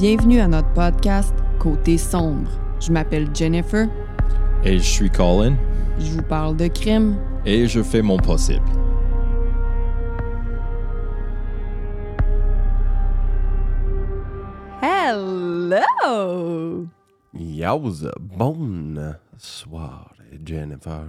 Bienvenue à notre podcast Côté sombre. Je m'appelle Jennifer. Et je suis Colin. Je vous parle de crime. Et je fais mon possible. Hello! Yowza, bonne soirée, Jennifer.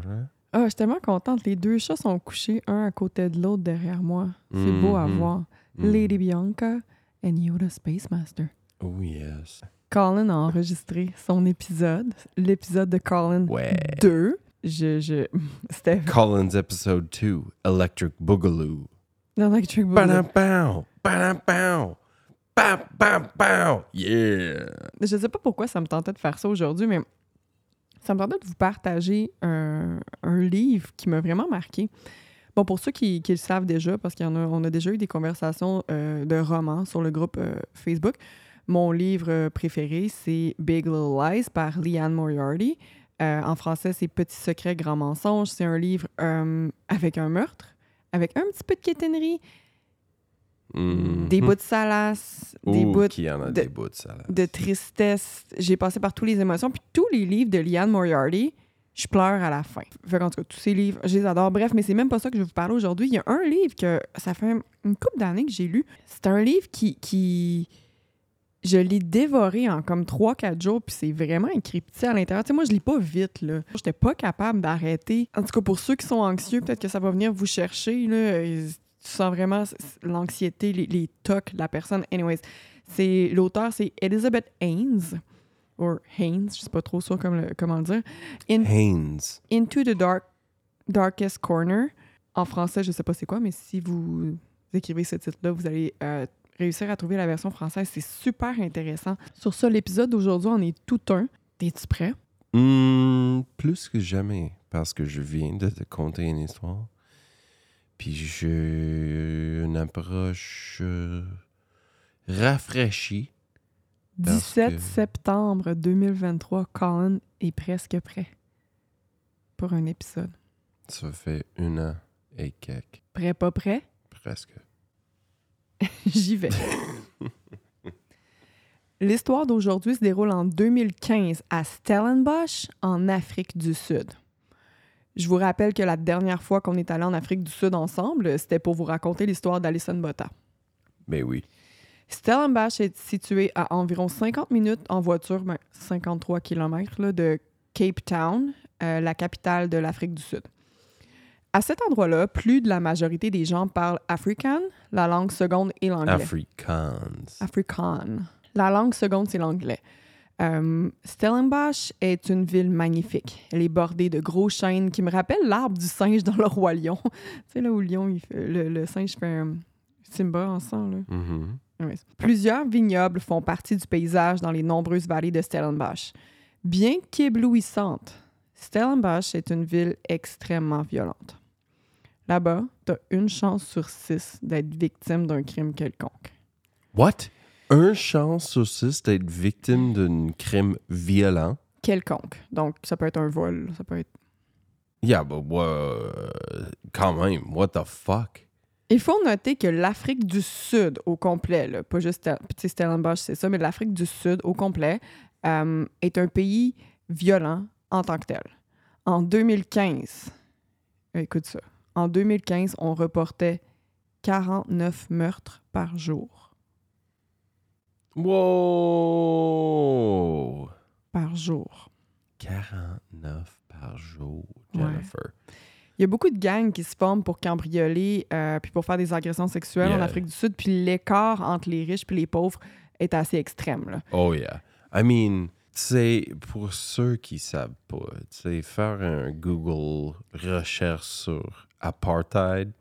Ah, je suis tellement contente. Les deux chats sont couchés, un à côté de l'autre derrière moi. C'est beau à Mhm. voir. Lady Bianca et Yoda Space Master. Oh yes. Colin a enregistré son épisode, l'épisode de Colin Ouais. 2. Je, je, c'était Collins episode 2, Electric Boogaloo. Electric Boogaloo. Ba-dam-bow, ba-dam-bow, ba-bam-bow. Yeah. Je sais pas pourquoi ça me tentait de faire ça aujourd'hui, mais ça me tentait de vous partager un, un livre qui m'a vraiment marqué. Bon, pour ceux qui, qui le savent déjà, parce qu'on a, on a déjà eu des conversations euh, de romans sur le groupe euh, Facebook, mon livre euh, préféré, c'est Big Little Lies par Leanne Moriarty. Euh, en français, c'est Petit secret, grand mensonge. C'est un livre euh, avec un meurtre, avec un petit peu de quétainerie, des Mhm. bouts de salace, des bouts qu'il y en a de- des bouts de salade. de tristesse. J'ai passé par toutes les émotions. Puis tous les livres de Liane Moriarty, je pleure à la fin. Fait qu'en tout cas, tous ces livres, je les adore. Bref, mais c'est même pas ça que je vais vous parler aujourd'hui. Il y a un livre que ça fait une couple d'années que j'ai lu. C'est un livre qui... qui je l'ai dévoré en comme 3-4 jours, puis c'est vraiment encrypté à l'intérieur. Tu sais, moi, je lis pas vite, là. J'étais pas capable d'arrêter. En tout cas, pour ceux qui sont anxieux, peut-être que ça va venir vous chercher, là. Tu sens vraiment l'anxiété, les, les tocs de la personne. Anyways, c'est l'auteur, c'est Elizabeth Haynes, ou Haynes, je sais pas trop sûr comme le- comment le dire. In- Haynes. Into the dark, Darkest Corner. En français, je sais pas c'est quoi, mais si vous écrivez ce titre-là, vous allez euh, réussir à trouver la version française. C'est super intéressant. Sur ça, l'épisode d'aujourd'hui en est tout un. Es-tu prêt? Hmm, plus que jamais, parce que je viens de te conter une histoire. Puis j'ai une approche euh, rafraîchie. Parce 17 que- septembre 2023, Colin est presque prêt pour un épisode. Ça fait un an et quelques, Prêt, pas prêt? presque. J'y vais. L'histoire d'aujourd'hui se déroule en 2015 à Stellenbosch, en Afrique du Sud. Je vous rappelle que la dernière fois qu'on est allé en Afrique du Sud ensemble, c'était pour vous raconter l'histoire d'Alison Botta. Mais oui. Stellenbosch est situé à environ 50 minutes en voiture, ben, 53 km là, de Cape Town, euh, la capitale de l'Afrique du Sud. À cet endroit-là, plus de la majorité des gens parlent afrikaans, la langue seconde et l'anglais. Afrikaans. Afrikaans. La langue seconde, c'est l'anglais. Euh, Stellenbosch est une ville magnifique. Elle est bordée de gros chênes qui me rappellent l'arbre du singe dans le roi lion. tu sais, là où le, lion, il fait- le, le singe fait un Simba en sang. Là. Mhm. Ouais. Plusieurs vignobles font partie du paysage dans les nombreuses vallées de Stellenbosch. Bien qu'éblouissante, Stellenbosch est une ville extrêmement violente. Là-bas, tu as une chance sur six d'être victime d'un crime quelconque. What? Un chance sur six d'être victime d'un crime violent? Quelconque. Donc, ça peut être un vol, ça peut être... Yeah, but what? Quand même, what the fuck? Il faut noter que l'Afrique du Sud au complet, là, pas juste sais, Stellenbosch, c'est ça, mais l'Afrique du Sud au complet euh, est un pays violent en tant que tel. En 2015, écoute ça, en 2015, on reportait 49 meurtres par jour. Wow! Par jour. 49 par jour, Ouais. Jennifer. Il y a beaucoup de gangs qui se forment pour cambrioler euh, puis pour faire des agressions sexuelles en. Afrique du Sud, puis l'écart entre les riches puis les pauvres est assez extrême. Là. Oh yeah. I mean, sais, pour ceux qui savent pas, tu sais, faire un Google recherche sur apartheid,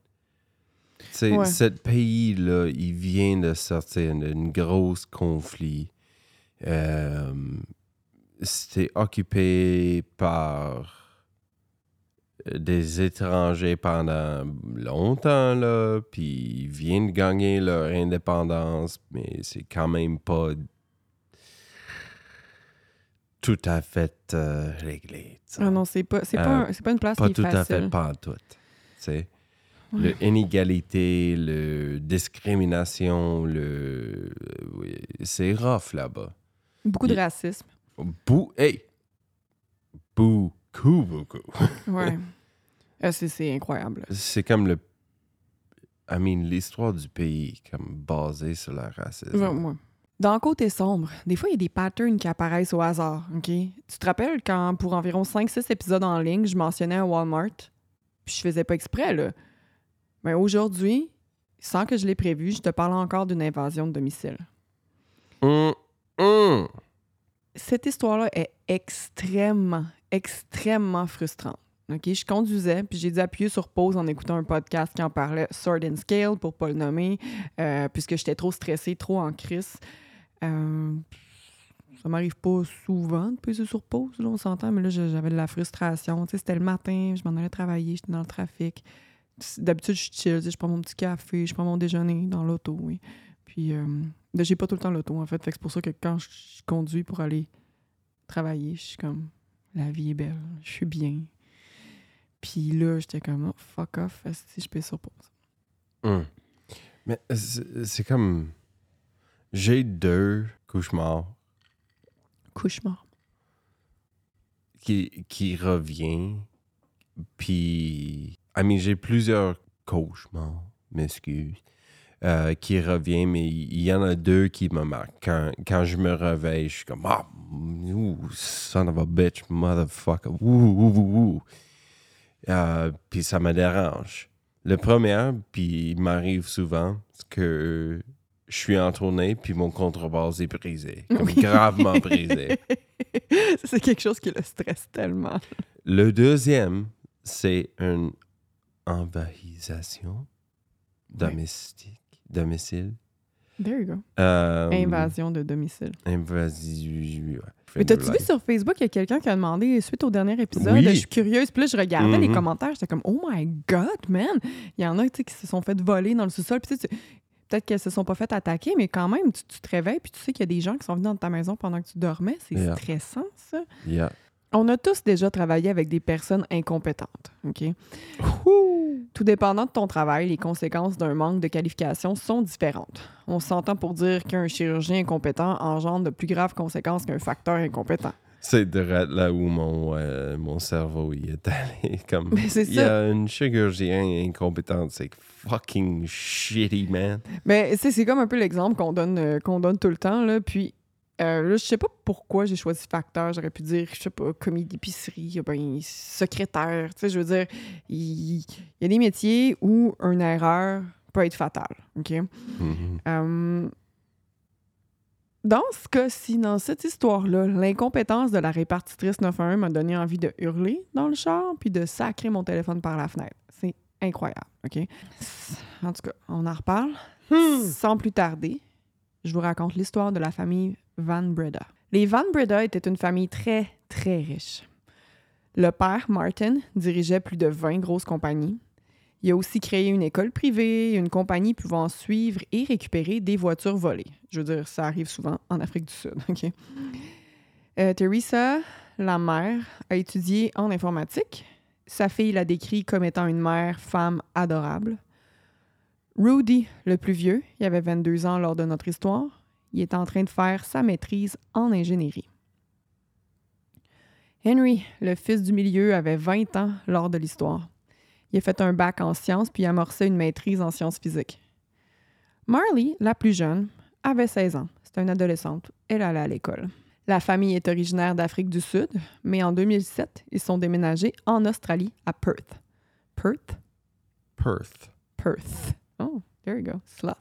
tu Ouais. ce pays-là, il vient de sortir d'un gros conflit. Euh, C'était occupé par des étrangers pendant longtemps, là, puis ils viennent de gagner leur indépendance, mais c'est quand même pas tout à fait euh, réglé. Ah non, c'est pas, c'est Euh, pas, un- c'est pas une place pas qui est tout à facile. fait, pas en tout. tu sais. Ouais. Le inégalité, le discrimination, le c'est rough là-bas. Beaucoup de racisme. Bou hey! Beaucoup, beaucoup. Ouais. Euh, c'est- c'est incroyable. C'est comme le. I mean, l'histoire du pays comme basée sur le racisme. Ouais, ouais. Dans Côté sombre, des fois, il y a des patterns qui apparaissent au hasard, OK? Tu te rappelles quand, pour environ 5-6 épisodes en ligne, je mentionnais un Walmart, puis je faisais pas exprès, là. Mais aujourd'hui, sans que je l'ai prévu, je te parle encore d'une invasion de domicile. Hum, hum. Cette histoire-là est extrêmement, extrêmement frustrante. OK? Je conduisais, puis j'ai dû appuyer sur pause en écoutant un podcast qui en parlait, Sword and Scale, pour pas le nommer, euh, puisque j'étais trop stressée, trop en crise. Euh, ça m'arrive pas souvent de peser sur pause, là, on s'entend, mais là, j'avais de la frustration. C'était le matin, je m'en allais travailler, j'étais dans le trafic. D'habitude, je suis chill, je prends mon petit café, je prends mon déjeuner dans l'auto, oui. Puis, euh, là, j'ai pas tout le temps l'auto, en fait. C'est pour ça que quand je conduis pour aller travailler, je suis comme, la vie est belle, je suis bien. Puis là, j'étais comme, oh, fuck off, si je pèse sur pause. Hum. Mais c'est c'est comme. J'ai deux cauchemars Cauchemar. qui, qui reviennent. Puis. I mean, j'ai plusieurs cauchemars, m'excuse, euh, qui reviennent, mais il y en a deux qui me marquent. Quand, quand je me réveille, je suis comme Ah, son of a bitch, motherfucker. Ouh, ouh, ouh, ouh. Euh, puis ça me dérange. Le premier, puis il m'arrive souvent, c'est que je suis en tournée, puis mon contrebasse est brisé. Comme Oui. gravement brisé. c'est quelque chose qui le stresse tellement. Le deuxième, c'est une envahisation domestique, domicile. There you go. Euh, Invasion de domicile. Invasion. Mais t'as-tu vu sur Facebook, il y a quelqu'un qui a demandé, suite au dernier épisode, Oui. je suis curieuse, puis là, je regardais les Mhm. commentaires, j'étais comme, oh my god, man! Il y en a, qui se sont fait voler dans le sous-sol, puis tu sais, peut-être qu'elles se sont pas fait attaquer, mais quand même, tu, tu te réveilles, puis tu sais qu'il y a des gens qui sont venus dans ta maison pendant que tu dormais, c'est Yeah. stressant, ça. Yeah. On a tous déjà travaillé avec des personnes incompétentes, OK? Tout dépendant de ton travail, les conséquences d'un manque de qualification sont différentes. On s'entend pour dire qu'un chirurgien incompétent engendre de plus graves conséquences qu'un facteur incompétent. C'est de là où mon, euh, mon cerveau y est allé. Comme, Mais c'est il y a une chirurgien incompétente, c'est fucking shitty, man. Mais sais, c'est comme un peu l'exemple qu'on donne, euh, qu'on donne tout le temps. Là. Puis euh, là, je sais pas pourquoi j'ai choisi facteur. J'aurais pu dire, je sais pas, commis d'épicerie, ben, secrétaire. Tu sais, je veux dire, il il y, a des métiers où une erreur peut être fatale. OK? Mhm. Dans ce cas-ci, dans cette histoire-là, l'incompétence de la répartitrice 911 m'a donné envie de hurler dans le char puis de sacrer mon téléphone par la fenêtre. C'est incroyable, OK? En tout cas, on en reparle. Sans plus tarder, je vous raconte l'histoire de la famille Van Breda. Les Van Breda étaient une famille très, très riche. Le père, Martin, dirigeait plus de 20 grosses compagnies. Il a aussi créé une école privée, une compagnie pouvant suivre et récupérer des voitures volées. Je veux dire, ça arrive souvent en Afrique du Sud. OK? Euh, Teresa, la mère, a étudié en informatique. Sa fille l'a décrit comme étant une mère, femme adorable. Rudy, le plus vieux, il avait 22 ans lors de notre histoire. Il est en train de faire sa maîtrise en ingénierie. Henry, le fils du milieu, avait 20 ans lors de l'histoire. Il a fait un bac en sciences puis amorcé une maîtrise en sciences physiques. Marley, la plus jeune, avait 16 ans. C'était une adolescente. Elle allait à l'école. La famille est originaire d'Afrique du Sud, mais en 2007, ils sont déménagés en Australie, à Perth. Perth? Perth. Perth. Oh, there you go. Sloth.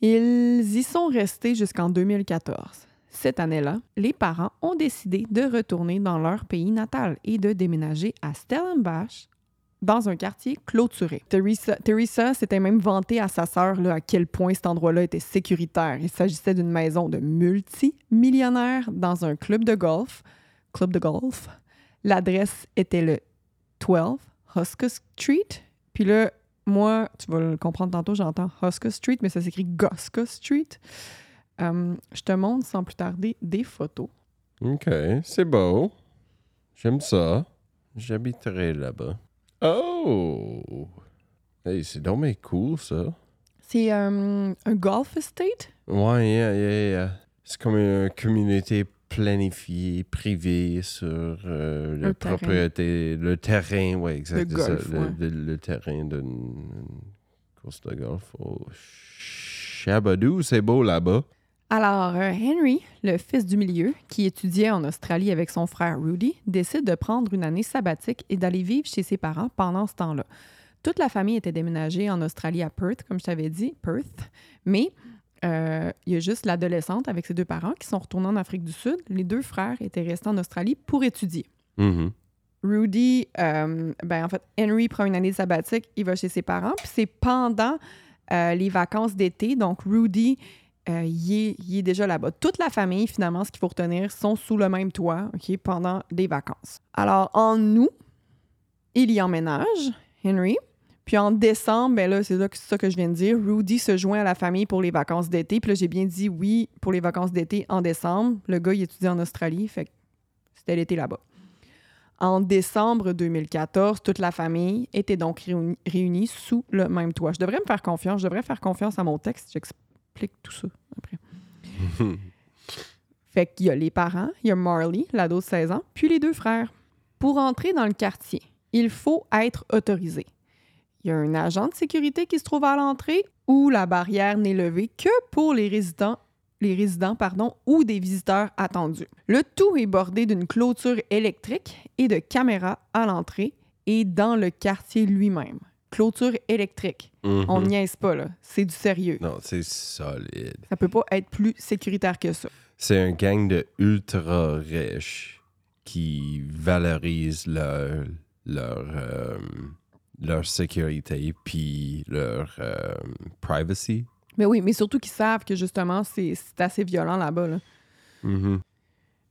Ils y sont restés jusqu'en 2014. Cette année-là, les parents ont décidé de retourner dans leur pays natal et de déménager à Stellenbosch, dans un quartier clôturé. Teresa, s'était même vantée à sa sœur à quel point cet endroit-là était sécuritaire. Il s'agissait d'une maison de multimillionnaires dans un club de golf. Club de golf. L'adresse était le 12 Huska Street. Puis là, moi, tu vas le comprendre tantôt, j'entends Huska Street, mais ça s'écrit Goska Street. Euh, je te montre sans plus tarder des photos. OK, c'est beau. J'aime ça. J'habiterai là-bas. Oh! Hey, c'est dommage cool, ça. C'est euh, un golf estate, Ouais, yeah, yeah, yeah. C'est comme une communauté planifiée, privée sur euh, la Le terrain. propriété, le terrain, ouais, exact. Le ça, golf, le, ouais. le- le terrain d'une course de golf au Shabadoo, c'est beau là-bas. Alors, euh, Henry, le fils du milieu, qui étudiait en Australie avec son frère Rudy, décide de prendre une année sabbatique et d'aller vivre chez ses parents pendant ce temps-là. Toute la famille était déménagée en Australie à Perth, comme je t'avais dit, Perth, mais euh, il y a juste l'adolescente avec ses deux parents qui sont retournés en Afrique du Sud. Les deux frères étaient restés en Australie pour étudier. Mhm. Rudy, euh, ben en fait, Henry prend une année sabbatique, il va chez ses parents, puis c'est pendant euh, les vacances d'été. Donc, Rudy, euh, il, est, déjà là-bas. Toute la famille, finalement, ce qu'il faut retenir, sont sous le même toit, OK, pendant des vacances. Alors, en août, il y emménage, Henry. Puis en décembre, ben là, c'est ça que je viens de dire, Rudy se joint à la famille pour les vacances d'été. Puis là, j'ai bien dit oui pour les vacances d'été en décembre. Le gars, il étudie en Australie, fait que c'était l'été là-bas. En décembre 2014, toute la famille était donc réuni- réunie sous le même toit. Je devrais me faire confiance. Je devrais faire confiance à mon texte. Tout ça après. Fait qu'il y a les parents, il y a Marley, l'ado de 16 ans, puis les deux frères. Pour entrer dans le quartier, il faut être autorisé. Il y a un agent de sécurité qui se trouve à l'entrée où la barrière n'est levée que pour les résidents, les résidents pardon, ou des visiteurs attendus. Le tout est bordé d'une clôture électrique et de caméras à l'entrée et dans le quartier lui-même. Clôture électrique. On Mhm. niaise pas, là. C'est du sérieux. Non, c'est solide. Ça peut pas être plus sécuritaire que ça. C'est un gang de ultra riches qui valorisent leur, leur, euh, leur sécurité puis leur euh, privacy. Mais oui, mais surtout qu'ils savent que justement, c'est c'est assez violent là-bas. là. Mhm.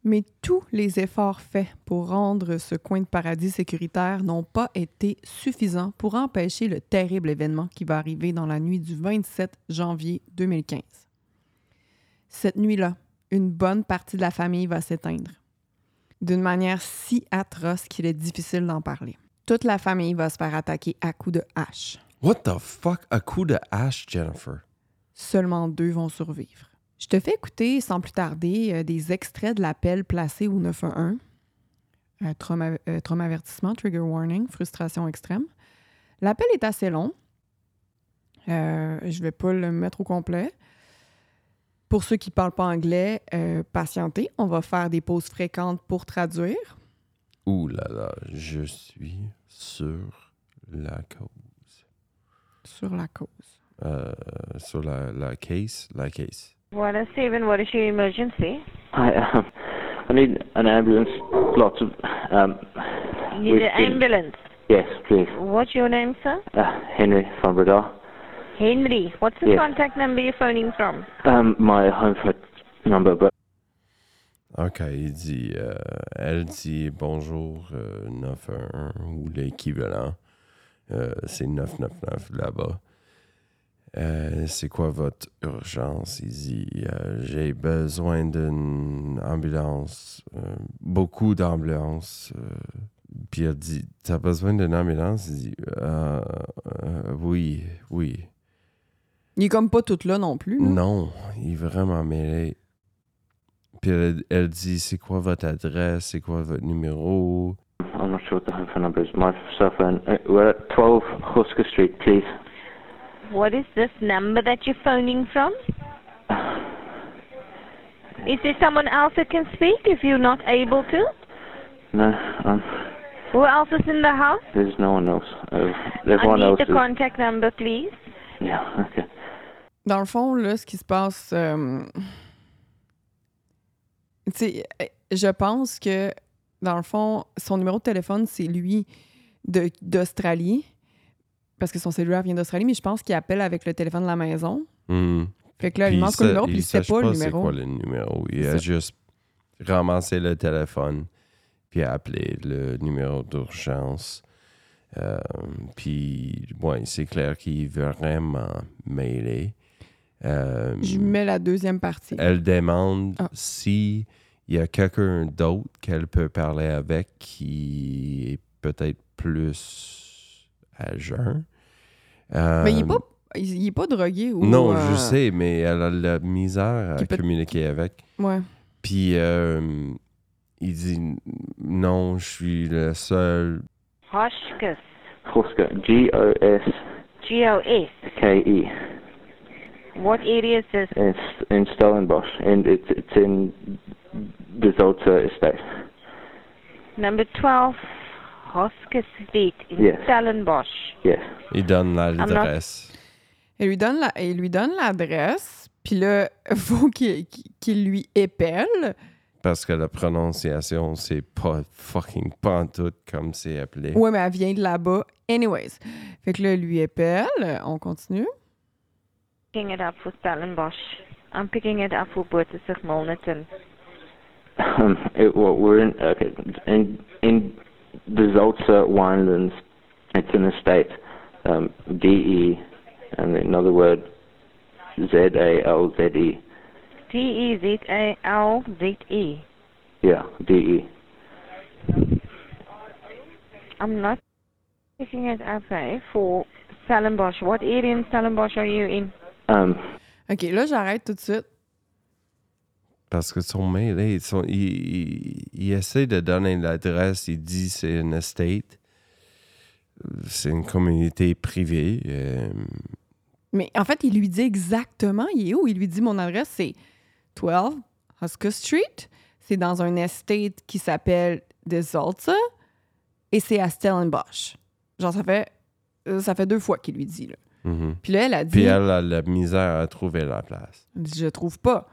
Mais tous les efforts faits pour rendre ce coin de paradis sécuritaire n'ont pas été suffisants pour empêcher le terrible événement qui va arriver dans la nuit du 27 janvier 2015. Cette nuit-là, une bonne partie de la famille va s'éteindre. D'une manière si atroce qu'il est difficile d'en parler. Toute la famille va se faire attaquer à coups de hache. What the fuck? Un coup de hache, Jennifer. Seulement deux vont survivre. Je te fais écouter sans plus tarder euh, des extraits de l'appel placé au 911. Euh, trauma, euh, trauma avertissement, trigger warning, frustration extrême. L'appel est assez long. Euh, je vais pas le mettre au complet. Pour ceux qui ne parlent pas anglais, euh, patientez. On va faire des pauses fréquentes pour traduire. Ouh là là, je suis sur la cause. Sur la cause. Sur la, la case, la case. What is Stephen? What is your emergency? I um, I need an ambulance. Lots of um. You need an been- ambulance. Yes, please. What's your name, sir? Uh, Henry from Bradar. Henry. What's the Yes. contact number you're phoning from? Um, my home phone number, but OK, il dit, euh, elle dit bonjour euh, 911 ou l'équivalent. Euh, c'est 999 là-bas. Euh, c'est quoi votre urgence? Il dit, euh, j'ai besoin d'une ambulance, euh, beaucoup d'ambulances. euh. puis elle dit, t'as besoin d'une ambulance? Il dit, Euh, euh, oui, oui. Il est comme pas tout là non plus. là. Non, il est vraiment mêlé. Puis elle, elle dit c'est quoi votre adresse, c'est quoi votre numéro. I'm not sure what the phone number is. My cell phone. We're at 12 Husker Street, please. What is this number that you're phoning from? Is there someone else that can speak if you're not able to? No, um, Who else is in the house? there's no one else. Uh, I everyone need else the is. contact number, please. Yeah, okay. Dans le fond, là, ce qui se passe, euh, tu sais, euh, je pense que, dans le fond, son numéro de téléphone, c'est lui de- d'Australie, parce que son cellulaire vient d'Australie, mais je pense qu'il appelle avec le téléphone de la maison. Hmm. Fait que là, il Puis demande quoi le numéro, puis il sait pas le numéro. quoi le numéro. Il a juste ramassé le téléphone, puis a appelé le numéro d'urgence. Euh, puis, ouais, c'est clair qu'il est vraiment mêlé. Euh, Je mets la deuxième partie. Elle demande Ah. si il y a quelqu'un d'autre qu'elle peut parler avec qui est peut-être plus à jeun. Mais il est Euh, pas. il, il est pas drogué ou. non, euh, je sais, mais elle a la misère à peut- communiquer avec. Ouais. Puis euh, il dit non, je suis le seul. Goske. G-O-S-K-E. G-O-S. What area is this? It's in Stellenbosch, and it's, it's in the Zolta estate. Number 12, Hoskis Street in Yes. Stellenbosch. Yes. Il donne l'adresse. Il lui donne la- il lui donne l'adresse, puis là, faut qu'il lui épelle. Parce que la prononciation, c'est pas fucking pantoute comme c'est appelé. Ouais, mais elle vient de là-bas. Anyways. Fait que là, il lui épelle. On continue. Picking it up for Stellenbosch. I'm picking it up for Boertesig Milnerton. Um, it, well, we're in okay in in the Zolta winelands. It's an estate. Um, D E, and another word. Z-A-L-Z-E. D-E-Z-A-L-Z-E. Yeah, D E. I'm not picking it up for Stellenbosch. What area in Stellenbosch are you in? Um, OK, là, j'arrête tout de suite. Parce que son ils sont- il, il- il essaie de donner l'adresse, il dit c'est une estate. C'est une communauté privée. euh, Mais en fait, il lui dit exactement, il est où? Il lui dit mon adresse, c'est 12 Husker Street. C'est dans un estate qui s'appelle The Zolta et c'est à Stellenbosch. Genre, ça fait, euh, ça fait deux fois qu'il lui dit. Là. mhm. Puis là, elle a dit, Puis elle a la misère à trouver la place. Je trouve pas.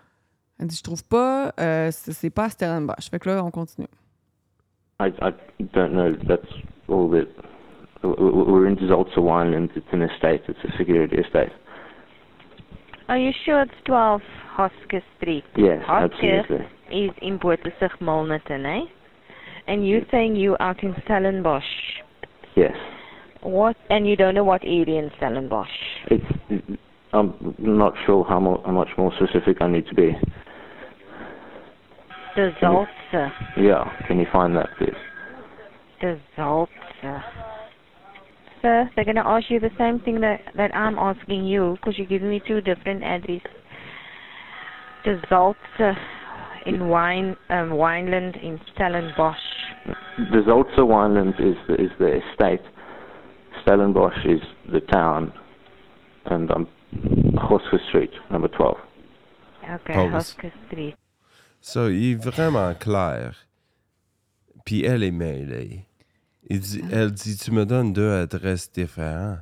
Elle dit Je trouve pas, euh, c'est c'est pas à Stellenbosch. Fait que là, on continue. I I don't know. That's all that. w- w- We're in Zolta winelands. It's an estate. It's a security estate. Are you sure it's 12 Hoskis Street? Yes, Hoskis absolutely. is in Boertesig Milnerton, eh? And you're saying you out in Stellenbosch. Yes. What? And you don't know what area in Stellenbosch. It's. I'm not sure how, more, how much more specific I need to be. The Zoltse. Yeah. Can you find that, please? The Zoltse. Sir, they're going to ask you the same thing that, that I'm asking you because you're giving me two different addresses. The Zoltse in Wine, um, Wineland in Stellenbosch. The Zolta winelands is the, is the estate. Stellenbosch is the town, and um, Hosker Street, number twelve. Okay, Pause. Hosker Street. Ça, il est vraiment clair. Puis elle est mêlée. Il dit- elle dit Tu me donnes deux adresses différentes.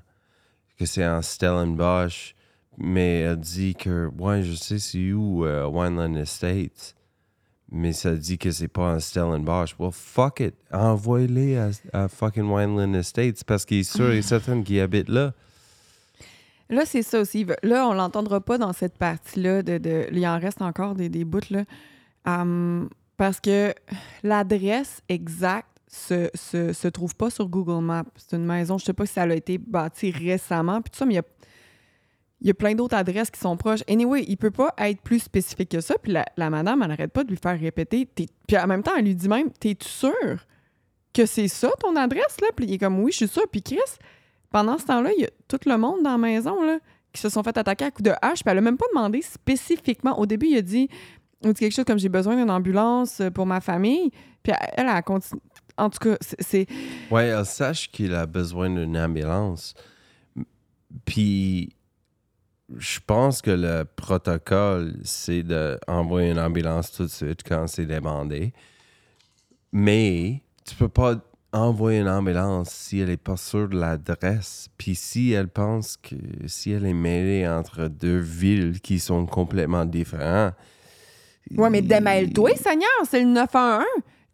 Que c'est en Stellenbosch. Mais elle dit que, ouais, je sais c'est où, euh, Wineland Estates. Mais ça dit que c'est pas en Stellenbosch. Well, fuck it. Envoie-les à, à fucking Wineland Estates parce qu'il est sûr et certain qu'il habite là. Là, c'est ça aussi. Là, on l'entendra pas dans cette partie-là. De, de- Il en reste encore des, des bouts, là. Parce que l'adresse exacte se, se, se trouve pas sur Google Maps. C'est une maison, je sais pas si ça a été bâti récemment, puis tout ça, mais il y a, y a plein d'autres adresses qui sont proches. Anyway, il peut pas être plus spécifique que ça, puis la, madame, elle n'arrête pas de lui faire répéter. Puis en même temps, elle lui dit même, t'es-tu sûr que c'est ça ton adresse, là? Puis il est comme, oui, je suis sûr. Puis Chris, pendant ce temps-là, il y a tout le monde dans la maison, là, qui se sont fait attaquer à coups de hache, puis elle a même pas demandé spécifiquement. Au début, il a dit, dit quelque chose comme j'ai besoin d'une ambulance pour ma famille. Puis elle, elle a continué. En tout cas, c'est-. Ouais, elle sache qu'il a besoin d'une ambulance. Puis, je pense que le protocole, c'est d'envoyer une ambulance tout de suite quand c'est demandé. Mais, tu peux pas envoyer une ambulance si elle n'est pas sûre de l'adresse. Puis si elle pense que si elle est mêlée entre deux villes qui sont complètement différentes. Ouais, mais démêle-toi, Seigneur, c'est le 911.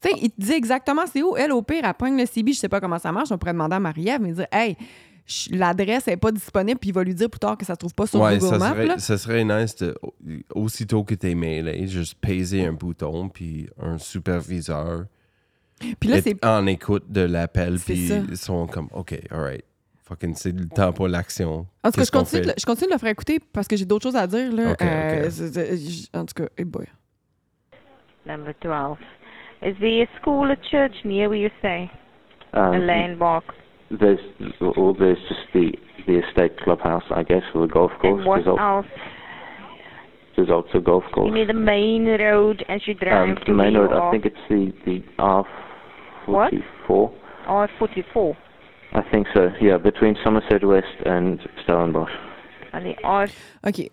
Tu sais, il te dit exactement c'est où? Elle, au pire, elle pogne le CB, je sais pas comment ça marche. On pourrait demander à Marie-Ève, mais dire, hey, l'adresse n'est pas disponible, puis il va lui dire plus tard que ça se trouve pas sur ouais, Google Maps. serait, ça serait nice de, aussitôt que t'es mêlé, juste peser un bouton, puis un superviseur Puis là, est c'est. en écoute de l'appel, puis ils sont comme, OK, alright, fucking c'est le temps pour l'action. En tout cas, je continue, de, je continue de le faire écouter parce que j'ai d'autres choses à dire. Là. Ok, Euh, ok. c'est- c'est- j- en tout cas, hey boy. Number 12. Is there a school or church near where you stay? A Um, landmark? there's well, there's just the the estate clubhouse, I guess, or the golf course. And what There's, else? there's also a golf You course. mean the main road as you drive Um, to the main road, you I think it's the the R44. R44. I think so. Yeah, between Somerset West and Stellenbosch. The R OK.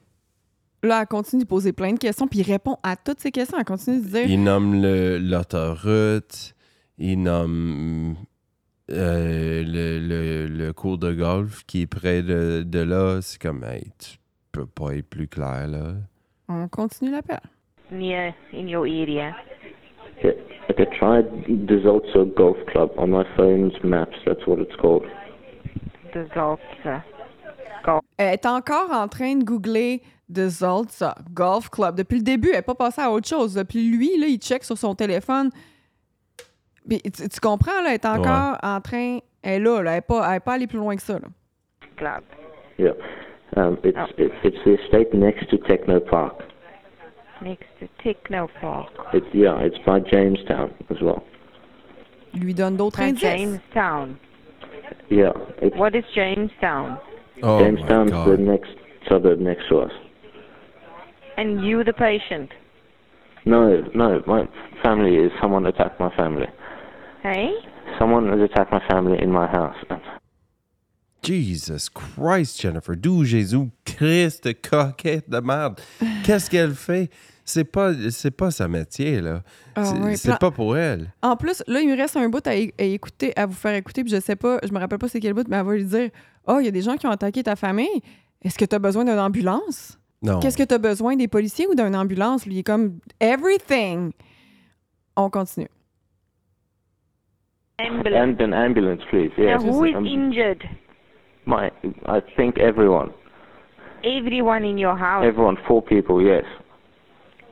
Là, elle continue de poser plein de questions, puis il répond à toutes ces questions. Elle continue de dire Il nomme le- l'autoroute, il nomme euh, le, le, le cours de golf qui est près de, de là. C'est comme, hey, tu peux pas être plus clair là. on continue l'appel. near in your area. Yeah. Okay, try Desalza Golf Club on my phone's maps. That's what it's called. Elle est encore en train de googler The Zoltza Golf Club. Depuis le début, elle n'est pas passée à autre chose. Depuis lui, là, il check sur son téléphone. Puis, tu, tu comprends, là, elle est encore en train. Elle est là, là, elle n'est pas, pas allée plus loin que ça. Là. Club. Yeah. Um, it's, Oh. it's it's the estate next to Techno Park. Next to Techno Park. It's yeah, it's by Jamestown as well. Il lui donne d'autres indices. Jamestown. Yeah, it's What is Jamestown? Oh my Jamestown's the next suburb next to us. And you, the patient. No, no, my family is someone attacked my family. Hey? Someone has attacked my family in my house. Jesus Christ, Jennifer. D'où Jésus Christ, coquette de merde. Qu'est-ce qu'elle fait? C'est pas, c'est pas sa métier, là. Ah c'est pas pour elle. En plus, là, il me reste un bout à, écouter, à vous faire écouter, puis je sais pas, je me rappelle pas c'est quel bout, mais elle va lui dire Oh, il y a des gens qui ont attaqué ta famille. Est-ce que tu as besoin d'une ambulance? Non. Qu'est-ce que tu as besoin des policiers ou d'une ambulance? Lui, il est comme Everything. On continue. Ambulance. And an ambulance, please. Yes. now, who is Um, injured? my, I think everyone. Everyone in your house. Everyone, four people, yes.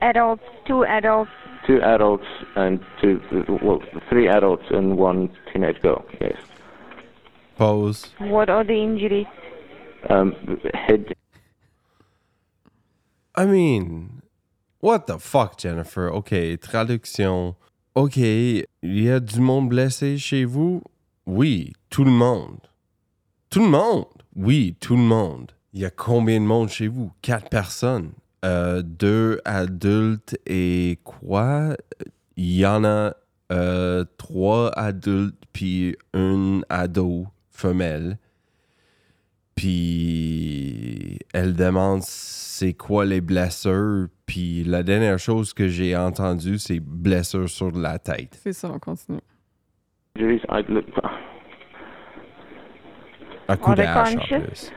Adults, two adults. Two adults and two, well, three adults and one teenage girl, yes. Pause. What are the injuries? Um, head I mean, what the fuck, Jennifer? OK, traduction. OK, il y a du monde blessé chez vous? Oui, tout le monde. Tout le monde? Oui, tout le monde. Il y a combien de monde chez vous? Quatre personnes. Euh, deux adultes et quoi? Il y en a euh, trois adultes puis un ado femelle. Puis elle demande c'est quoi les blessures. Puis la dernière chose que j'ai entendue, c'est blessure sur la tête. C'est ça, on continue. Un coup Are they de hache en conscious? plus.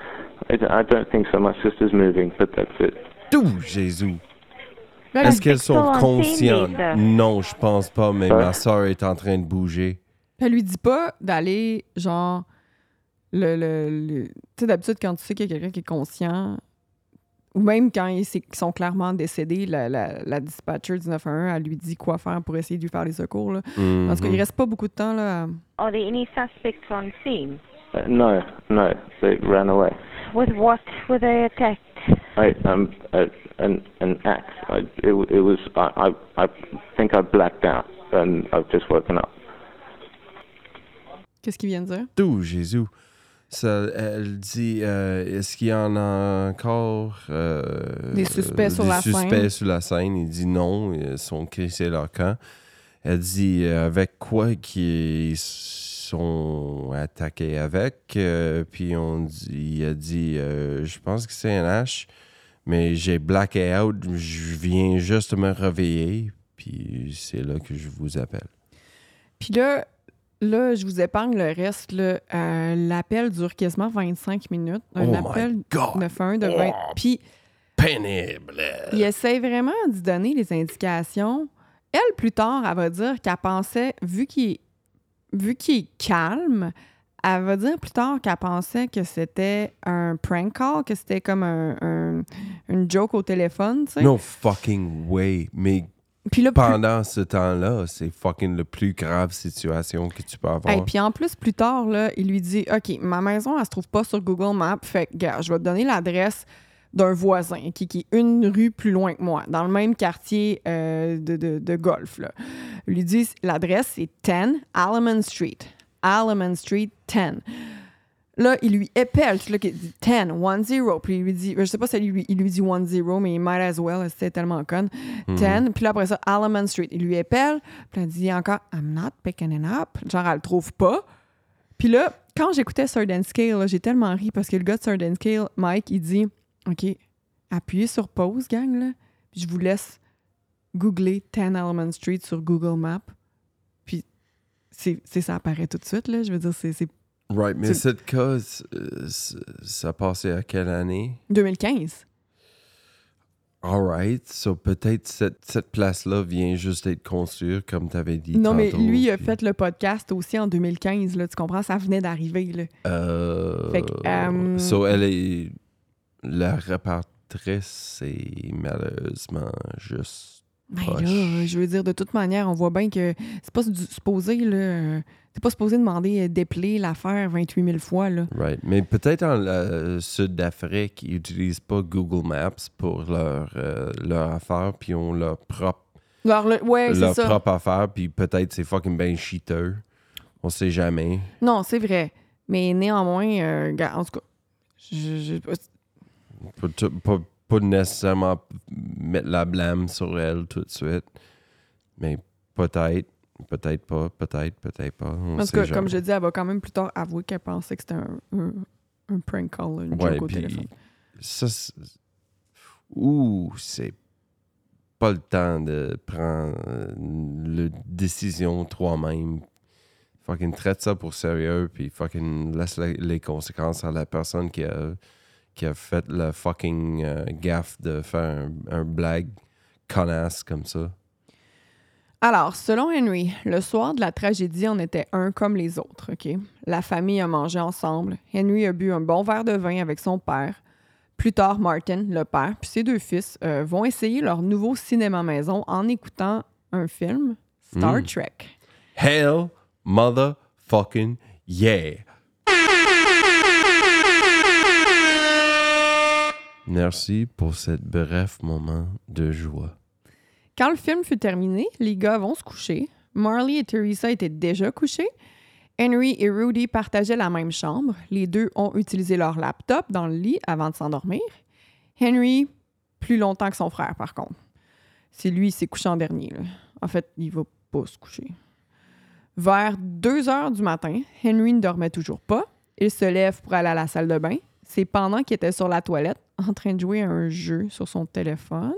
I don't think so. My sister's moving, but that's it. Tout Jésus. Est-ce elle- qu'elles sont on conscientes? Non, je pense pas, mais ma soeur est en train de bouger. elle lui dit pas d'aller, genre, le. le, le- Tu sais, d'habitude, quand tu sais qu'il y a quelqu'un qui est conscient, ou même quand ils, sont clairement décédés, la, la, la dispatcher du 911, elle lui dit quoi faire pour essayer de lui faire les secours. Là. Mhm. Parce qu'il reste pas beaucoup de temps. Là, Are there any suspects on scene? Uh, no, no, they ran away. With what were they attacked? I um uh, an an axe. I, it, it was I, I I think I blacked out and I've just woken up. Qu'est-ce qu'il vient de dire? Tout Jésus. Ça, elle dit euh, est-ce qu'il y en a encore euh, Des suspects sur des la suspects scène? sur la scène? Il dit non, ils sont crissés leur camp. Elle dit euh, avec quoi qu'ils sont attaqués avec. euh, puis on dit, il a dit euh, je pense que c'est un H, mais j'ai blacké out. Je viens juste me réveiller. Puis c'est là que je vous appelle. Puis là, là, je vous épargne le reste. Euh, L'appel dure quasiment 25 minutes. Un oh appel my God! 911 de 20. Oh. Puis Pénible! il essaie vraiment d'y donner les indications. Elle, plus tard, elle va dire qu'elle pensait, vu qu'il vu qu'il est calme, elle va dire plus tard qu'elle pensait que c'était un prank call, que c'était comme un, un- une joke au téléphone, tu sais. No fucking way. Mais Puis là, plus- pendant ce temps-là, c'est fucking la plus grave situation que tu peux avoir. Hey, puis en plus, plus tard, là, il lui dit OK, ma maison, elle se trouve pas sur Google Maps. Fait que, gars, je vais te donner l'adresse d'un voisin qui, qui est une rue plus loin que moi, dans le même quartier euh, de, de, de golf. Là. Il lui dit l'adresse, c'est 10 Alleman Street. Alleman Street 10. Là, il lui épelle, là, qu'il dit 10, 1 0. Puis il lui dit, je sais pas si il lui, il lui dit 1 0, mais il might as well, c'était tellement con. 10. Puis là, après ça, Alleman Street. Il lui épelle. Puis elle dit encore, I'm not picking it up. Genre, elle le trouve pas. Puis là, quand j'écoutais and Scale, j'ai tellement ri parce que le gars de and Scale, Mike, il dit, OK, appuyez sur pause, gang, là. Puis je vous laisse googler 10 Alleman Street sur Google Maps. Puis c'est, c'est- ça apparaît tout de suite, là. Je veux dire, c'est, c'est Right, mais cette cause, euh, ça a passé à quelle année? 2015. All right, so peut-être cette, cette place-là vient juste d'être construite, comme tu avais dit Non, mais lui, il a fait le podcast aussi en 2015, là. Tu comprends? Ça venait d'arriver, là. Euh, Fait que, euh, So, elle est... La répartitrice, c'est malheureusement juste... Ben Poche. là, je veux dire, de toute manière, on voit bien que c'est pas supposé, là. C'est pas supposé demander euh, d'épeler l'affaire 28 000 fois, là. Right. Mais peut-être en euh, Sud d'Afrique, ils n'utilisent pas Google Maps pour leur, euh, leur affaire, puis ils ont leur propre, le- ouais, leur ça. propre affaire, puis peut-être c'est fucking ben cheater. On sait jamais. Non, c'est vrai. Mais néanmoins, euh, en tout cas, je- je- Pas, pas, pas nécessairement mettre la blâme sur elle tout de suite. Mais peut-être, peut-être pas, peut-être, peut-être pas. On cas, jamais. comme je dis, elle va quand même plus tard avouer qu'elle pensait que c'était un, un, un prank call, là, une Ouais, joke au téléphone. ça, ouh, c'est pas le temps de prendre le décision toi-même. Fucking traite ça pour sérieux, puis fucking laisse la- les conséquences à la personne qui a, qui a fait la fucking euh, gaffe de faire un, un blague connasse comme ça. Alors, selon Henry, le soir de la tragédie en était un comme les autres, OK? La famille a mangé ensemble. Henry a bu un bon verre de vin avec son père. Plus tard, Martin, le père, puis ses deux fils euh, vont essayer leur nouveau cinéma maison en écoutant un film, Star Mm. Trek. Hell motherfucking yeah! Merci pour ce bref moment de joie. Quand le film fut terminé, les gars vont se coucher. Marley et Teresa étaient déjà couchés. Henry et Rudy partageaient la même chambre. Les deux ont utilisé leur laptop dans le lit avant de s'endormir. Henry, plus longtemps que son frère, par contre. C'est lui, il s'est couché en dernier. En fait, il va pas se coucher. Vers 2 heures du matin, Henry ne dormait toujours pas. Il se lève pour aller à la salle de bain. C'est pendant qu'il était sur la toilette, en train de jouer à un jeu sur son téléphone.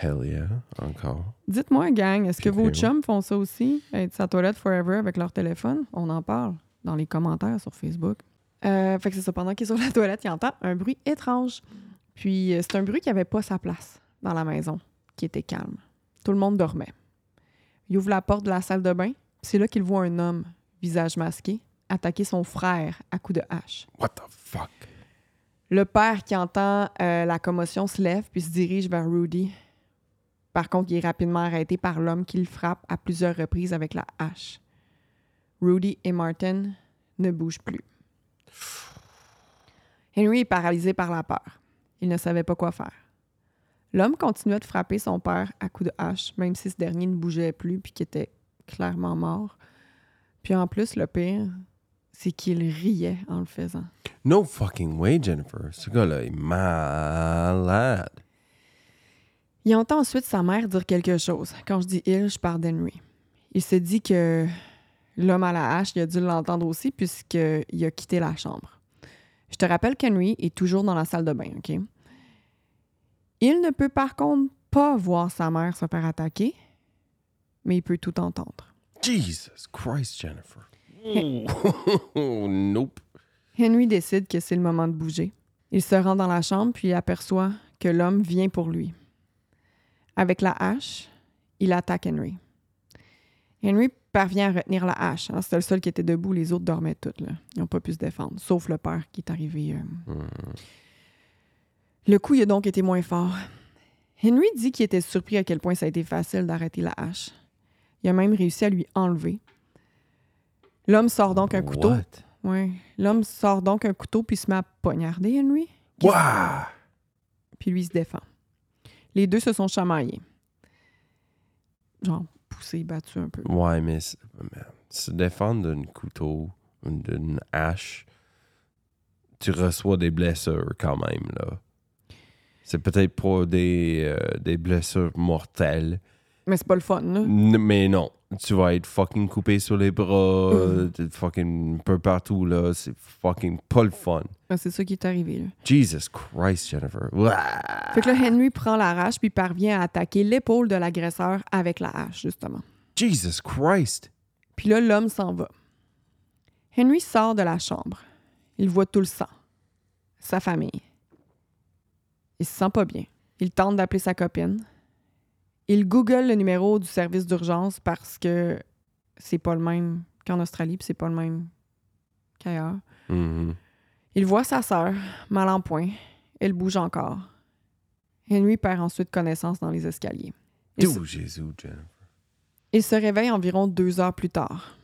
Hell yeah, encore. Dites-moi, gang, est-ce que vos chums font ça aussi? Être sa toilette forever avec leur téléphone? On en parle dans les commentaires sur Facebook. Euh, fait que c'est ça, pendant qu'il est sur la toilette, il entend un bruit étrange. Puis euh, c'est un bruit qui avait pas sa place dans la maison, qui était calme. Tout le monde dormait. Il ouvre la porte de la salle de bain. C'est là qu'il voit un homme, visage masqué, attaquer son frère à coups de hache. What the fuck? Le père qui entend euh, la commotion se lève puis se dirige vers Rudy. Par contre, il est rapidement arrêté par l'homme qui le frappe à plusieurs reprises avec la hache. Rudy et Martin ne bougent plus. Henry est paralysé par la peur. Il ne savait pas quoi faire. L'homme continuait de frapper son père à coups de hache, même si ce dernier ne bougeait plus puis qu'il était clairement mort. Puis en plus, le pire, c'est qu'il riait en le faisant. No fucking way, Jennifer. Ce gars-là est malade. Il entend ensuite sa mère dire quelque chose. Quand je dis il, je parle d'Henry. Il se dit que l'homme à la hache, il a dû l'entendre aussi puisqu'il a quitté la chambre. Je te rappelle qu'Henry est toujours dans la salle de bain, OK? Il ne peut par contre pas voir sa mère se faire attaquer, mais il peut tout entendre. Jesus Christ, Jennifer. Oh, nope. Henry décide que c'est le moment de bouger. Il se rend dans la chambre puis il aperçoit que l'homme vient pour lui. Avec la hache, il attaque Henry. Henry parvient à retenir la hache. hein. C'était le seul qui était debout, les autres dormaient toutes. Là. Ils n'ont pas pu se défendre, sauf le père qui est arrivé. euh. Le coup il a donc été moins fort. Henry dit qu'il était surpris à quel point ça a été facile d'arrêter la hache. Il a même réussi à lui enlever. L'homme sort donc un couteau. What? Ouais. L'homme sort donc un couteau puis se met à poignarder Henry. Wow! Puis lui il se défend. Les deux se sont chamaillés. Genre poussés, battus un peu. Ouais, mais man, Se défendre d'un couteau, ou d'une hache, tu reçois des blessures quand même, là. C'est peut-être pas des, euh, des blessures mortelles, Mais c'est pas le fun, là. N- mais non. Tu vas être fucking coupé sur les bras, t'es fucking un peu partout, là. C'est fucking pas le fun. Ben, C'est ça qui est arrivé, là. Jesus Christ, Jennifer. Ouah! Fait que là, Henry prend la hache puis parvient à attaquer l'épaule de l'agresseur avec la hache, justement. Jesus Christ! Puis là, l'homme s'en va. Henry sort de la chambre. Il voit tout le sang. Sa famille. Il se sent pas bien. Il tente d'appeler sa copine. Il google le numéro du service d'urgence parce que c'est pas le même qu'en Australie, puis c'est pas le même qu'ailleurs. Mhm. Il voit sa sœur, mal en point. Elle bouge encore. Henry perd ensuite connaissance dans les escaliers. Il se- Jésus, Jennifer? il se réveille environ deux heures plus tard.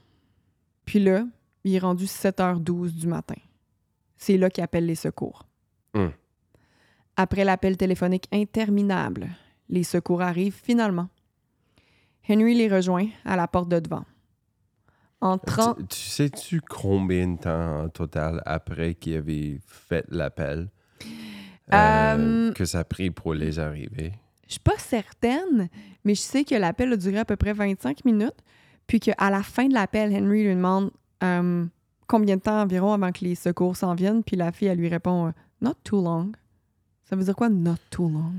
Puis là, il est rendu 7h12 du matin. C'est là qu'il appelle les secours. Hum. Après l'appel téléphonique interminable, les secours arrivent finalement. Henry les rejoint à la porte de devant. En 30... Tu, tu sais-tu combien de temps en total après qu'il avait fait l'appel euh, Euh, que ça a pris pour les arriver? Je suis pas certaine, mais je sais que l'appel a duré à peu près 25 minutes, puis qu'à la fin de l'appel, Henry lui demande euh, combien de temps environ avant que les secours s'en viennent, puis la fille, elle lui répond euh, Not too long. Ça veut dire quoi, not too long?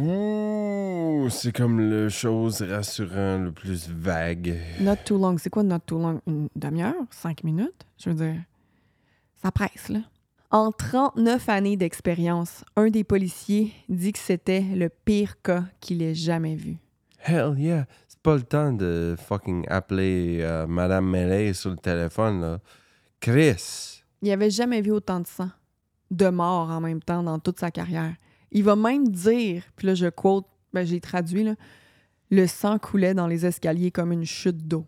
Ouh, c'est comme le chose rassurant le plus vague. Not too long, c'est quoi not too long? Une demi-heure? Cinq minutes? Je veux dire, ça presse, là. En 39 années d'expérience, un des policiers dit que c'était le pire cas qu'il ait jamais vu. Hell yeah! C'est pas le temps de fucking appeler euh, Madame Melee sur le téléphone, là. Chris! Il avait jamais vu autant de sang, de morts en même temps dans toute sa carrière. Il va même dire, puis là je quote, ben j'ai traduit, là, le sang coulait dans les escaliers comme une chute d'eau.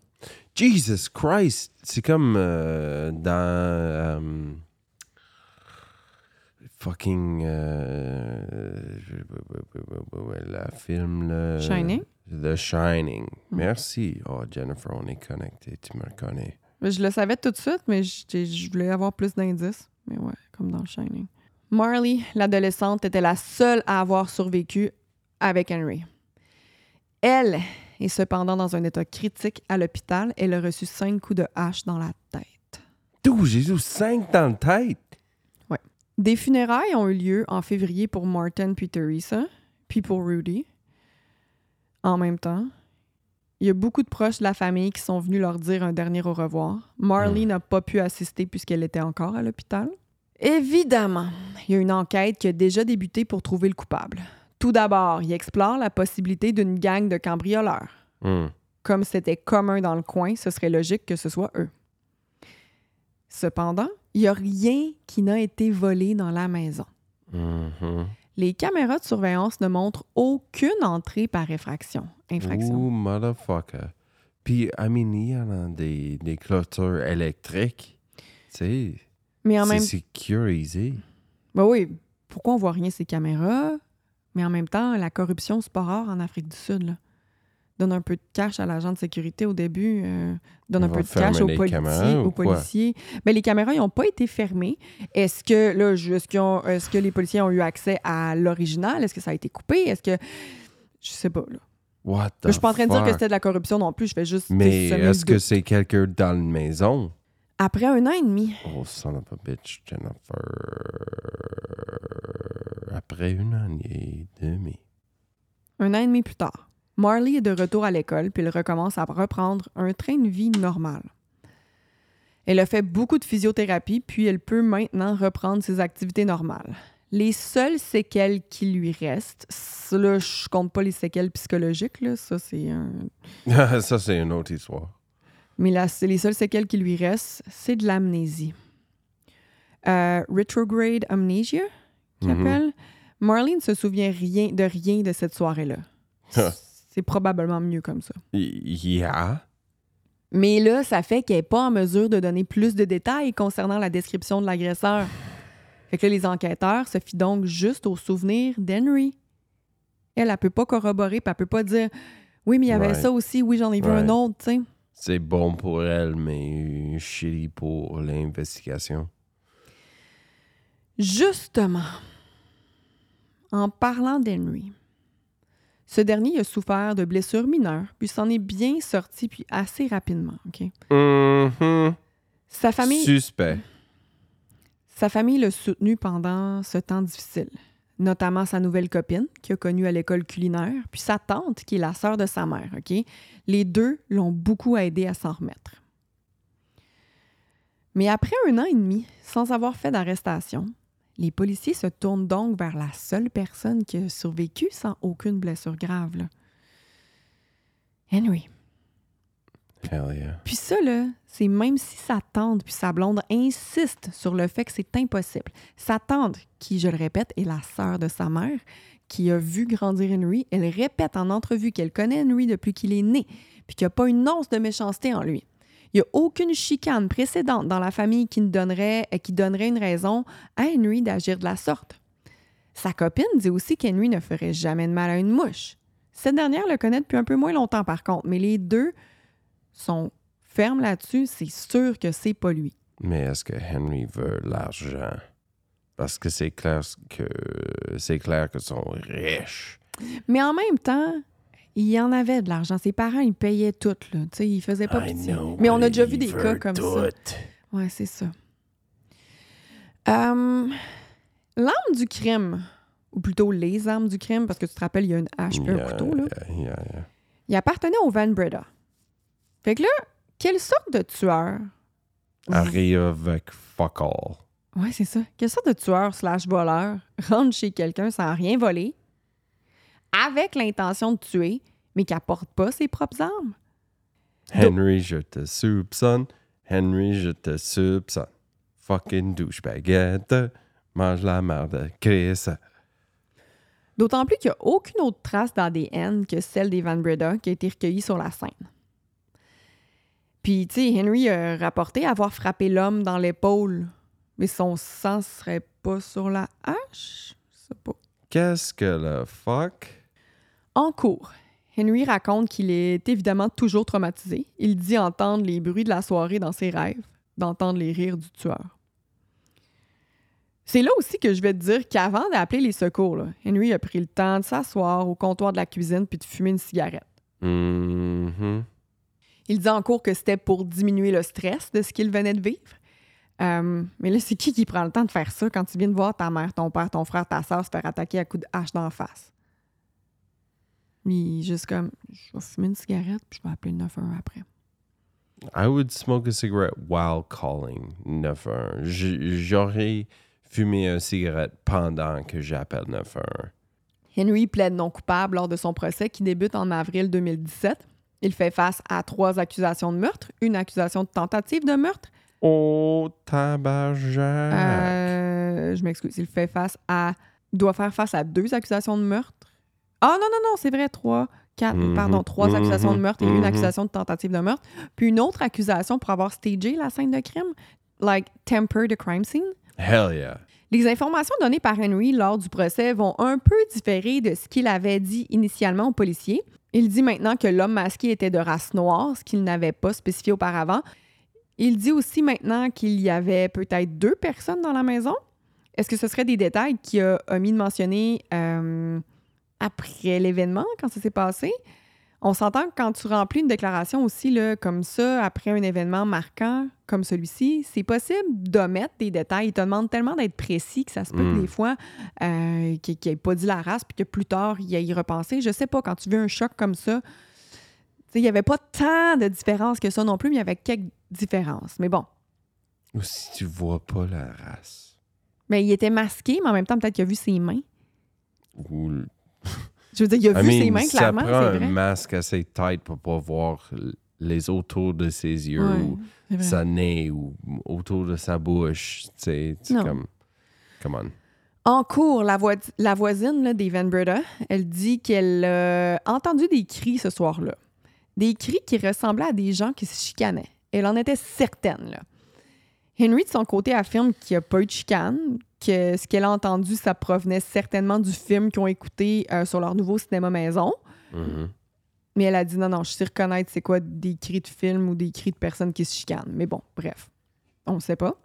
Jesus Christ! C'est comme euh, dans. euh, fucking. euh, la film, là. Shining? The Shining. Mm. Merci. Oh, Jennifer, on est connectés, tu me reconnais. Je le savais tout de suite, mais je je voulais avoir plus d'indices. Mais ouais, comme dans Shining. Marley, l'adolescente, était la seule à avoir survécu avec Henry. Elle est cependant dans un état critique à l'hôpital. Elle a reçu cinq coups de hache dans la tête. Tout, Jésus, 5 dans la tête! Des funérailles ont eu lieu en février pour Martin puis Teresa, puis pour Rudy. En même temps, il y a beaucoup de proches de la famille qui sont venus leur dire un dernier au revoir. Marley Hmm. n'a pas pu assister puisqu'elle était encore à l'hôpital. Évidemment, il y a une enquête qui a déjà débuté pour trouver le coupable. Tout d'abord, il explore la possibilité d'une gang de cambrioleurs. Hmm. Comme c'était commun dans le coin, ce serait logique que ce soit eux. Cependant, il n'y a rien qui n'a été volé dans la maison. Mhm. Les caméras de surveillance ne montrent aucune entrée par effraction. Infraction. Ooh, motherfucker. Puis, I mean, il y en a des, des clôtures électriques. Tu sais, Mais en c'est sécurisé. Ben oui, pourquoi on voit rien ces caméras? Mais en même temps, la corruption, c'est pas rare en Afrique du Sud. Là. Donne un peu de cash à l'agent de sécurité au début, euh, donne On un peu de cash aux policiers. caméras Aux policiers. Ben, les caméras, ils n'ont pas été fermées. Est-ce que, là, est-ce, est-ce que les policiers ont eu accès à l'original? Est-ce que ça a été coupé? Est-ce que. Je sais pas, là. What the je suis pas en train de dire que c'était de la corruption non plus. Je fais juste. Mais est-ce que c'est quelqu'un dans la maison? Après un an et demi, Oh, son of a bitch, Jennifer. Après une année et demie. Un an et demi plus tard, Marley est de retour à l'école puis elle recommence à reprendre un train de vie normal. Elle a fait beaucoup de physiothérapie puis elle peut maintenant reprendre ses activités normales. Les seules séquelles qui lui restent, là, je compte pas les séquelles psychologiques, là, ça c'est un... Ça, c'est une autre histoire. Mais la- c'est les seules séquelles qui lui restent, c'est de l'amnésie. Euh, retrograde amnesia, qu'il Mhm. appelle. Marley ne se souvient rien de rien de cette soirée-là. c'est probablement mieux comme ça. Y- Yeah. Mais là, ça fait qu'elle n'est pas en mesure de donner plus de détails concernant la description de l'agresseur. Fait que là, les enquêteurs se fient donc juste au souvenir d'Henry. Elle, elle peut pas corroborer, puis elle peut pas dire « Oui, mais il y avait Right. ça aussi, oui, j'en ai vu Right. un autre, tu sais. » c'est bon pour elle, mais shitty pour l'investigation. Justement, en parlant d'Henry, ce dernier a souffert de blessures mineures, puis s'en est bien sorti, puis assez rapidement. ok? Mhm. Sa famille, Suspect. sa famille l'a soutenu pendant ce temps difficile, notamment sa nouvelle copine, qu'il a connue à l'école culinaire, puis sa tante, qui est la sœur de sa mère. Les deux l'ont beaucoup aidé à s'en remettre. Mais après un an et demi, sans avoir fait d'arrestation, les policiers se tournent donc vers la seule personne qui a survécu sans aucune blessure grave. Henry. Puis ça, là, c'est même si sa tante puis sa blonde insistent sur le fait que c'est impossible. Sa tante, qui, je le répète, est la sœur de sa mère, qui a vu grandir Henry, elle répète en entrevue qu'elle connaît Henry depuis qu'il est né, puis qu'il n'y a pas une once de méchanceté en lui. Il n'y a aucune chicane précédente dans la famille qui, ne donnerait, euh, qui donnerait une raison à Henry d'agir de la sorte. Sa copine dit aussi qu'Henry ne ferait jamais de mal à une mouche. Cette dernière le connaît depuis un peu moins longtemps, par contre, mais les deux sont fermes là-dessus, c'est sûr que c'est pas lui. Mais est-ce que Henry veut l'argent? Parce que c'est clair que c'est clair que sont riches. Mais en même temps, il y en avait de l'argent. Ses parents, ils payaient tout, là. Ils faisaient pas pitié. Mais on a déjà vu des cas comme ça. tout. Ouais, c'est ça. Euh, L'arme du crime, ou plutôt les armes du crime, parce que tu te rappelles, il y a une hache et un couteau, là. yeah, yeah, yeah. Il appartenait au Van Breda. Fait que là, quelle sorte de tueur? Arrive avec fuck all. Ouais, c'est ça. Quelle sorte de tueur slash voleur rentre chez quelqu'un sans rien voler, avec l'intention de tuer, mais qui apporte pas ses propres armes? Henry, je te soupçonne. Henry, je te soupçonne. Fucking douchebaguette. Mange la merde, Chris. D'autant plus qu'il n'y a aucune autre trace d'ADN que celle des Van Breda qui a été recueillie sur la scène. Puis, tu sais, Henry a rapporté avoir frappé l'homme dans l'épaule, mais son sang serait pas sur la hache? Je sais pas. Qu'est-ce que le fuck? En cours, Henry raconte qu'il est évidemment toujours traumatisé. Il dit entendre les bruits de la soirée dans ses rêves, d'entendre les rires du tueur. C'est là aussi que je vais te dire qu'avant d'appeler les secours, là, Henry a pris le temps de s'asseoir au comptoir de la cuisine puis de fumer une cigarette. Mhm. Il dit en cours que c'était pour diminuer le stress de ce qu'il venait de vivre. Euh, mais là, c'est qui qui prend le temps de faire ça quand tu viens de voir ta mère, ton père, ton frère, ta soeur se faire attaquer à coups de hache d'en face? Mais juste comme, je vais fumer une cigarette puis je vais appeler le 911 après. I would smoke a cigarette while calling 911. J- J'aurais fumé une cigarette pendant que j'appelle 911. Henry plaide non coupable lors de son procès qui débute en avril 2017. Il fait face à trois accusations de meurtre, une accusation de tentative de meurtre. Oh, tabajac. Euh, je m'excuse. Il fait face à. doit faire face à deux accusations de meurtre. Ah non, non, non, c'est vrai, trois. Quatre, Mhm, pardon, trois mhm, accusations de meurtre et une mhm. accusation de tentative de meurtre. Puis une autre accusation pour avoir stagé la scène de crime, like temper the crime scene. Hell yeah. Les informations données par Henry lors du procès vont un peu différer de ce qu'il avait dit initialement aux policiers. Il dit maintenant que l'homme masqué était de race noire, ce qu'il n'avait pas spécifié auparavant. Il dit aussi maintenant qu'il y avait peut-être deux personnes dans la maison. Est-ce que ce serait des détails qu'il a omis de mentionner euh, après l'événement, quand ça s'est passé? On s'entend que quand tu remplis une déclaration aussi là, comme ça, après un événement marquant comme celui-ci, c'est possible d'omettre des détails. Ils te demandent tellement d'être précis que ça se peut que Mm. des fois, euh, qu'il n'ait pas dit la race, puis que plus tard, il y repensé. Je sais pas, quand tu vis un choc comme ça, il n'y avait pas tant de différences que ça non plus, mais il y avait quelques différences. Mais bon, Ou si tu vois pas la race. mais il était masqué, mais en même temps, peut-être qu'il a vu ses mains. Ou Je veux dire, il a I vu mean, ses mains, ça clairement, prend un vrai. masque assez tight pour pas voir les autour de ses yeux Ouais, ou sa nez ou autour de sa bouche. Tu sais, c'est comme... Come on. En cours, la, voi- la voisine là, des Van Breda, elle dit qu'elle a entendu des cris ce soir-là. Des cris qui ressemblaient à des gens qui se chicanaient. Elle en était certaine. Là. Henry, de son côté, affirme qu'il n'y a pas eu de chicane, que ce qu'elle a entendu, ça provenait certainement du film qu'ils ont écouté euh, sur leur nouveau cinéma maison. Mhm. Mais elle a dit non, non, je sais reconnaître c'est quoi des cris de film ou des cris de personnes qui se chicanent. Mais bon, bref, on ne sait pas.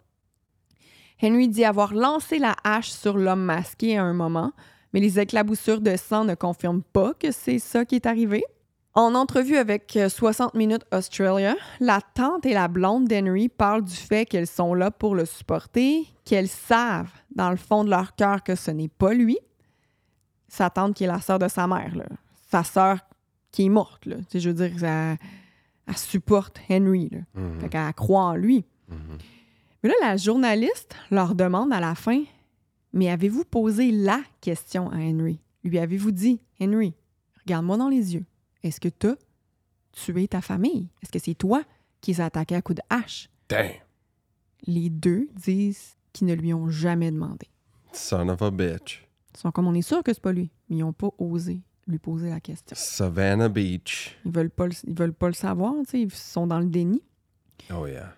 Henry dit avoir lancé la hache sur l'homme masqué à un moment, mais les éclaboussures de sang ne confirment pas que c'est ça qui est arrivé. En entrevue avec euh, 60 Minutes Australia, la tante et la blonde d'Henry parlent du fait qu'elles sont là pour le supporter, qu'elles savent dans le fond de leur cœur que ce n'est pas lui. Sa tante qui est la sœur de sa mère, là. sa sœur qui est morte. Là. Tu sais, je veux dire, elle, elle supporte Henry. Là. Mhm. Fait qu'elle croit en lui. Mhm. Mais là, la journaliste leur demande à la fin Mais avez-vous posé la question à Henry Lui avez-vous dit Henry, regarde-moi dans les yeux. Est-ce que tu as tué ta famille? Est-ce que c'est toi qui les as attaqués à coups de hache? Damn. Les deux disent qu'ils ne lui ont jamais demandé. Son of a bitch. Ils sont comme on est sûr que c'est pas lui, mais ils n'ont pas osé lui poser la question. Savannah Beach. Ils veulent pas le, ils veulent pas le savoir, tu sais, ils sont dans le déni. Oh yeah.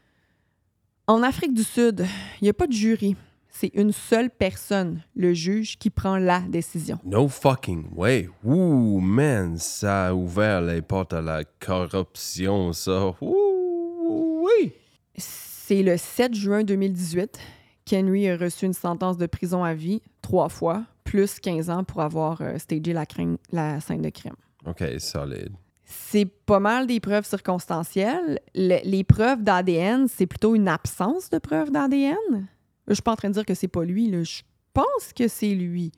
En Afrique du Sud, il n'y a pas de jury. C'est une seule personne, le juge, qui prend la décision. No fucking way. Ouh, man, ça a ouvert les portes à la corruption, ça. Ouh, oui. C'est le 7 juin 2018 qu'Henry a reçu une sentence de prison à vie, trois fois, plus 15 ans pour avoir euh, stagé la, scène de crime. OK, solide. C'est pas mal des preuves circonstancielles. Le- les preuves d'ADN, c'est plutôt une absence de preuves d'ADN. Je suis pas en train de dire que c'est pas lui. là. Je pense que c'est lui.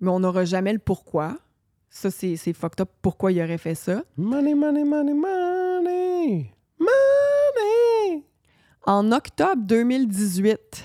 Mais on n'aura jamais le pourquoi. Ça, c'est c'est fucked up. Pourquoi il aurait fait ça? Money, money, money, money. Money. En octobre 2018,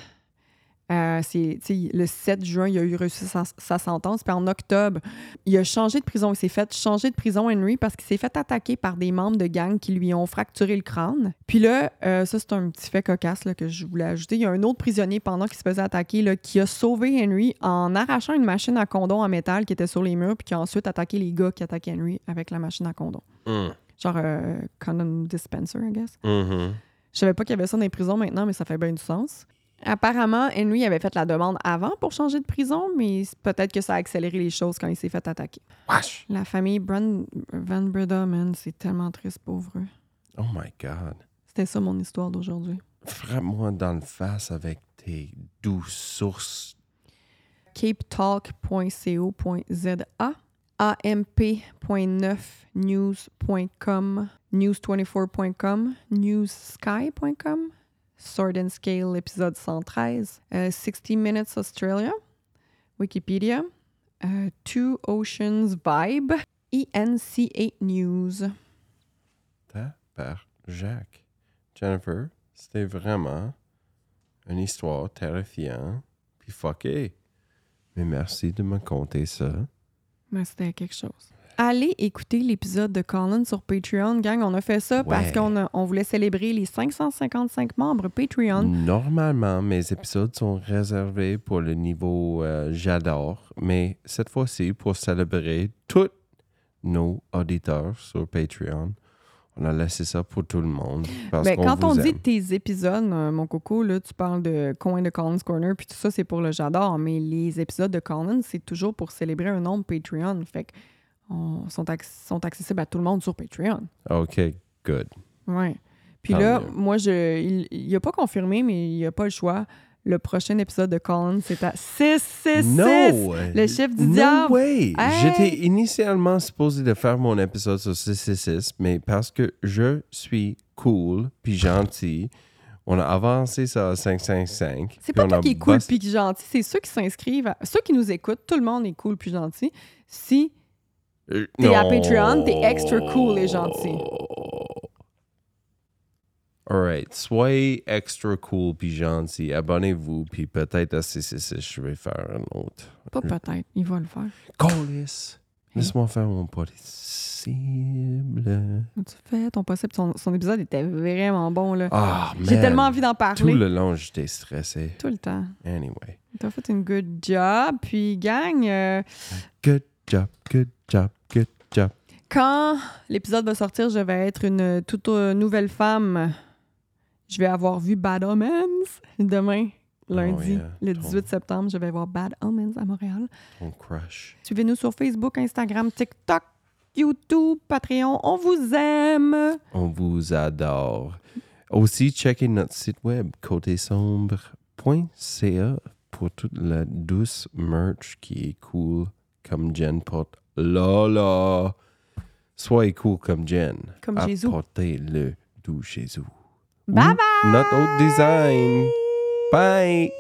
euh, c'est, le 7 juin, il a eu reçu sa, sa sentence. Puis en octobre, il a changé de prison. Il s'est fait changer de prison, Henry, parce qu'il s'est fait attaquer par des membres de gang qui lui ont fracturé le crâne. Puis là, euh, ça, c'est un petit fait cocasse là, que je voulais ajouter. Il y a un autre prisonnier pendant qu'il se faisait attaquer là, qui a sauvé Henry en arrachant une machine à condom en métal qui était sur les murs, puis qui a ensuite attaqué les gars qui attaquaient Henry avec la machine à condom. Mm. Genre euh, condom dispenser, I guess. Mhm. Je savais pas qu'il y avait ça dans les prisons maintenant, mais ça fait bien du sens. Apparemment, Henry avait fait la demande avant pour changer de prison, mais peut-être que ça a accéléré les choses quand il s'est fait attaquer. Wesh. La famille Brun- Van Breda, man, c'est tellement triste, pauvre. Oh my God. C'était ça mon histoire d'aujourd'hui. Frappe-moi dans le face avec tes douces sources. capetalk.co.za, amp.9news.com, news24.com, newssky.com, Sword and Scale épisode 113, euh, 60 Minutes Australia, Wikipédia, euh, Two Oceans Vibe, ENC8 News. Par Jacques. Jennifer, c'était vraiment une histoire terrifiante. Puis fucké. Mais merci de me conter ça. Mais c'était quelque chose. Allez écouter l'épisode de Colin sur Patreon, gang. On a fait ça parce qu'on on voulait célébrer les 555 membres Patreon. Normalement, mes épisodes sont réservés pour le niveau euh, j'adore, mais cette fois-ci, pour célébrer tous nos auditeurs sur Patreon, on a laissé ça pour tout le monde. Parce Ben, quand on dit tes épisodes, euh, mon coco, là, tu parles de coin de Colin's Corner, puis tout ça, c'est pour le j'adore. Mais les épisodes de Colin, c'est toujours pour célébrer un nombre Patreon. Fait que on, sont, sont accessibles à tout le monde sur Patreon. OK, good. Ouais. Puis Tant là, mieux. moi, je, il, il a pas confirmé, mais il a pas le choix. Le prochain épisode de Colin, c'est à 666. No! Le chiffre du no diable. way! Hey! J'étais initialement supposé de faire mon épisode sur 666, mais parce que je suis cool puis gentil, on a avancé ça à 555. C'est pas toi qui est cool puis gentil, c'est ceux qui s'inscrivent, à- ceux qui nous écoutent, tout le monde est cool puis gentil. Si Euh, T'es à. Patreon, t'es extra cool et gentil. Alright, soyez extra cool puis gentil. Abonnez-vous, puis peut-être à 666, je vais faire un autre. Pas peut-être, il va le faire. Colis! Laisse-moi faire mon possible. Tu fais ton possible? Son, son épisode était vraiment bon, là. Ah, J'ai tellement envie d'en Tout parler. le long, j'étais stressé. Tout le temps. Anyway. T'as fait une good job. Puis, gang, euh, Good job, good job, quand l'épisode va sortir, je vais être une toute euh, nouvelle femme. Je vais avoir vu Bad Omens demain, lundi, Oh, yeah. le Ton- 18 septembre. Je vais voir Bad Omens à Montréal. Ton crush. Suivez-nous sur Facebook, Instagram, TikTok. YouTube, Patreon. On vous aime. On vous adore. Aussi, checkez notre site web côtésombre.ca pour toute la douce merch qui est cool comme Jen porte. Là. Soyez cool comme Jen. Comme Jésus. Apportez-le doux Jésus. Bye Ou bye. Notre autre design. Bye.